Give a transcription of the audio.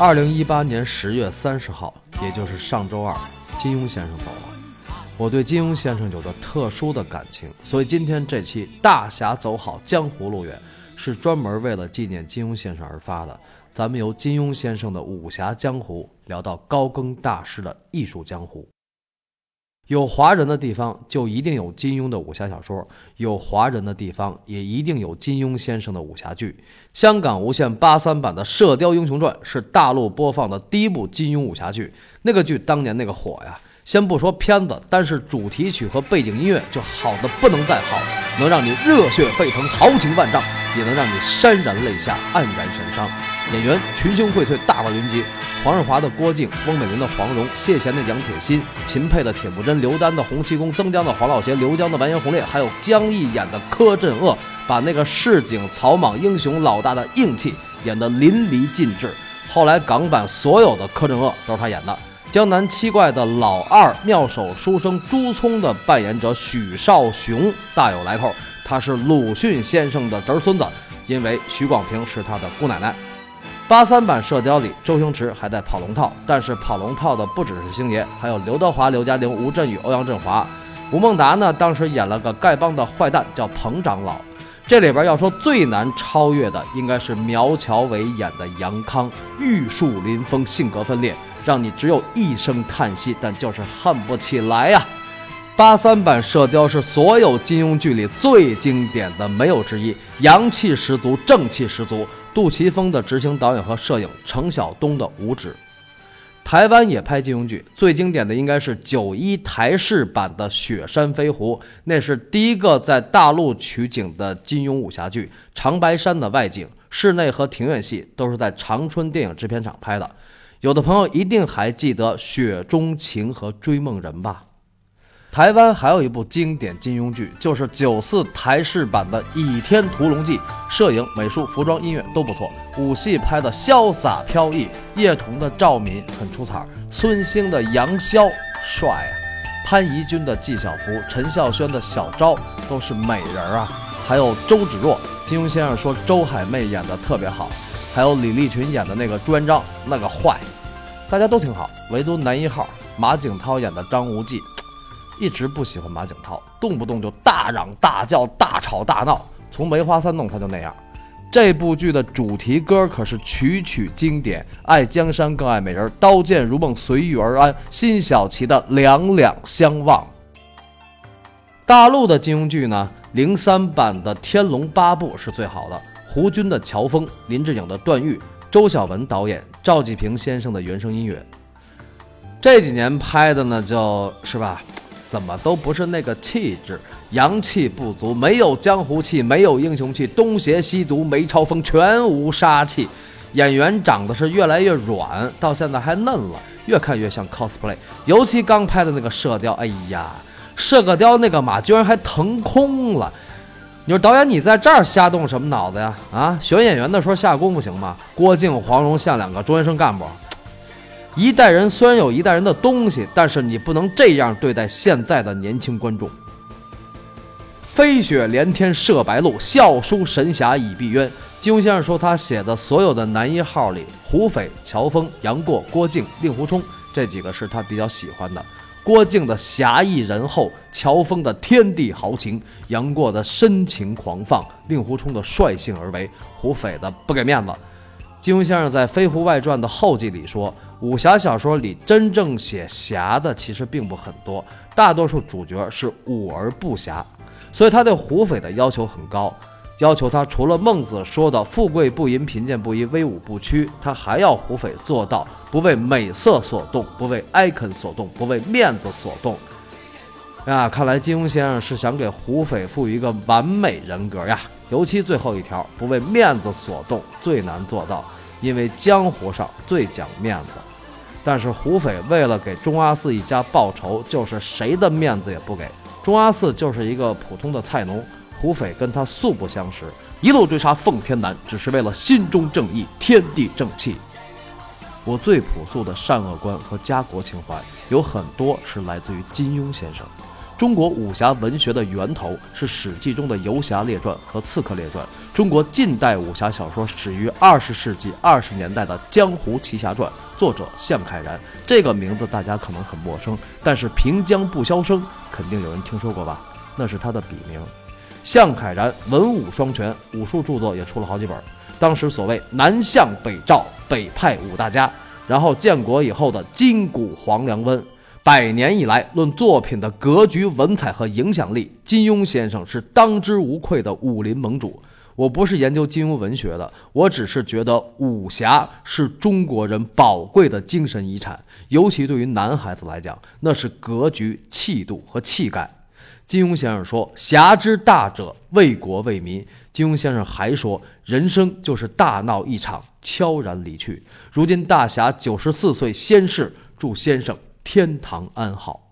二零一八年十月三十号，也就是上周二，金庸先生走了。我对金庸先生有着特殊的感情，所以今天这期《大侠走好，江湖路远》是专门为了纪念金庸先生而发的。咱们由金庸先生的武侠江湖聊到高更大师的艺术江湖。有华人的地方就一定有金庸的武侠小说，有华人的地方也一定有金庸先生的武侠剧。香港无线八三版的《射雕英雄传》是大陆播放的第一部金庸武侠剧，那个剧当年那个火呀！先不说片子，但是主题曲和背景音乐就好的不能再好，能让你热血沸腾、豪情万丈，也能让你潸然泪下、黯然神伤。演员群雄荟萃，大腕云集。黄日华的郭靖，翁美玲的黄蓉，谢贤的杨铁心，秦沛的铁木真，刘丹的洪七公，曾江的黄老邪，刘江的完颜洪烈，还有江毅演的柯镇恶，把那个市井草莽英雄老大的硬气演得淋漓尽致。后来港版所有的柯镇恶都是他演的。江南七怪的老二妙手书生朱聪的扮演者许绍雄大有来头，他是鲁迅先生的侄孙子，因为许广平是他的姑奶奶。八三版《射雕》里，周星驰还在跑龙套，但是跑龙套的不只是星爷，还有刘德华、刘嘉玲、吴镇宇、欧阳震华。吴孟达呢，当时演了个丐帮的坏蛋，叫彭长老。这里边要说最难超越的，应该是苗侨伟演的杨康，玉树临风，性格分裂，让你只有一声叹息，但就是恨不起来呀。八三版《射雕》是所有金庸剧里最经典的，没有之一，阳气十足，正气十足。杜琪峰的执行导演和摄影，程晓东的五指。台湾也拍金庸剧，最经典的应该是九一台式版的《雪山飞狐》，那是第一个在大陆取景的金庸武侠剧。长白山的外景、室内和庭院戏都是在长春电影制片厂拍的。有的朋友一定还记得《雪中情》和《追梦人》吧？台湾还有一部经典金庸剧，就是九四台式版的《倚天屠龙记》，摄影、美术、服装、音乐都不错，武戏拍的潇洒飘逸。叶童的赵敏很出彩，孙兴的杨逍帅啊，潘怡君的纪晓芙，陈孝萱的小昭都是美人啊。还有周芷若，金庸先生说周海媚演的特别好，还有李立群演的那个朱元璋那个坏，大家都挺好，唯独男一号马景涛演的张无忌。一直不喜欢马景涛，动不动就大嚷大叫、大吵大闹。从梅花三弄他就那样。这部剧的主题歌可是曲曲经典，爱江山更爱美人，刀剑如梦随遇而安，辛晓琪的两两相望。大陆的金庸剧呢，零三版的《天龙八部》是最好的，胡军的乔峰，林志颖的段誉，周晓文导演，赵季平先生的原声音乐。这几年拍的呢，就是吧。怎么都不是那个气质，阳气不足，没有江湖气，没有英雄气，东邪西毒没超风，全无杀气。演员长得是越来越软，到现在还嫩了，越看越像 cosplay。尤其刚拍的那个射雕，哎呀，射个雕那个马居然还腾空了。你说导演，你在这儿瞎动什么脑子呀？啊，选演员的时候下功夫行吗？郭靖、黄蓉像两个中学生干部。一代人虽然有一代人的东西，但是你不能这样对待现在的年轻观众。飞雪连天射白鹿，笑书神侠倚碧鸳。金庸先生说，他写的所有的男一号里，胡斐、乔峰、杨过、郭靖、令狐冲这几个是他比较喜欢的。郭靖的侠义仁厚，乔峰的天地豪情，杨过的深情狂放，令狐冲的率性而为，胡斐的不给面子。金庸先生在《飞狐外传》的后记里说。武侠小说里真正写侠的其实并不很多，大多数主角是武而不侠，所以他对胡斐的要求很高，要求他除了孟子说的“富贵不淫，贫贱不移，威武不屈”，他还要胡斐做到不为美色所动，不为 icon 所动，不为面子所动。啊，看来金庸先生是想给胡斐赋予一个完美人格呀，尤其最后一条“不为面子所动”最难做到，因为江湖上最讲面子。但是胡斐为了给钟阿四一家报仇，就是谁的面子也不给。钟阿四就是一个普通的菜农，胡斐跟他素不相识，一路追杀奉天南，只是为了心中正义，天地正气。我最朴素的善恶观和家国情怀，有很多是来自于金庸先生。中国武侠文学的源头是《史记》中的游侠列传和刺客列传。中国近代武侠小说始于二十世纪二十年代的《江湖奇侠传》，作者向凯然。这个名字大家可能很陌生，但是平江不消声，肯定有人听说过吧？那是他的笔名。向凯然文武双全，武术著作也出了好几本。当时所谓南向北赵，北派五大家。然后建国以后的金谷黄梁温。百年以来，论作品的格局、文采和影响力，金庸先生是当之无愧的武林盟主。我不是研究金庸文学的，我只是觉得武侠是中国人宝贵的精神遗产，尤其对于男孩子来讲，那是格局、气度和气概。金庸先生说：“侠之大者，为国为民。”金庸先生还说：“人生就是大闹一场，悄然离去。”如今大侠九十四岁仙逝，祝先生。天堂安好。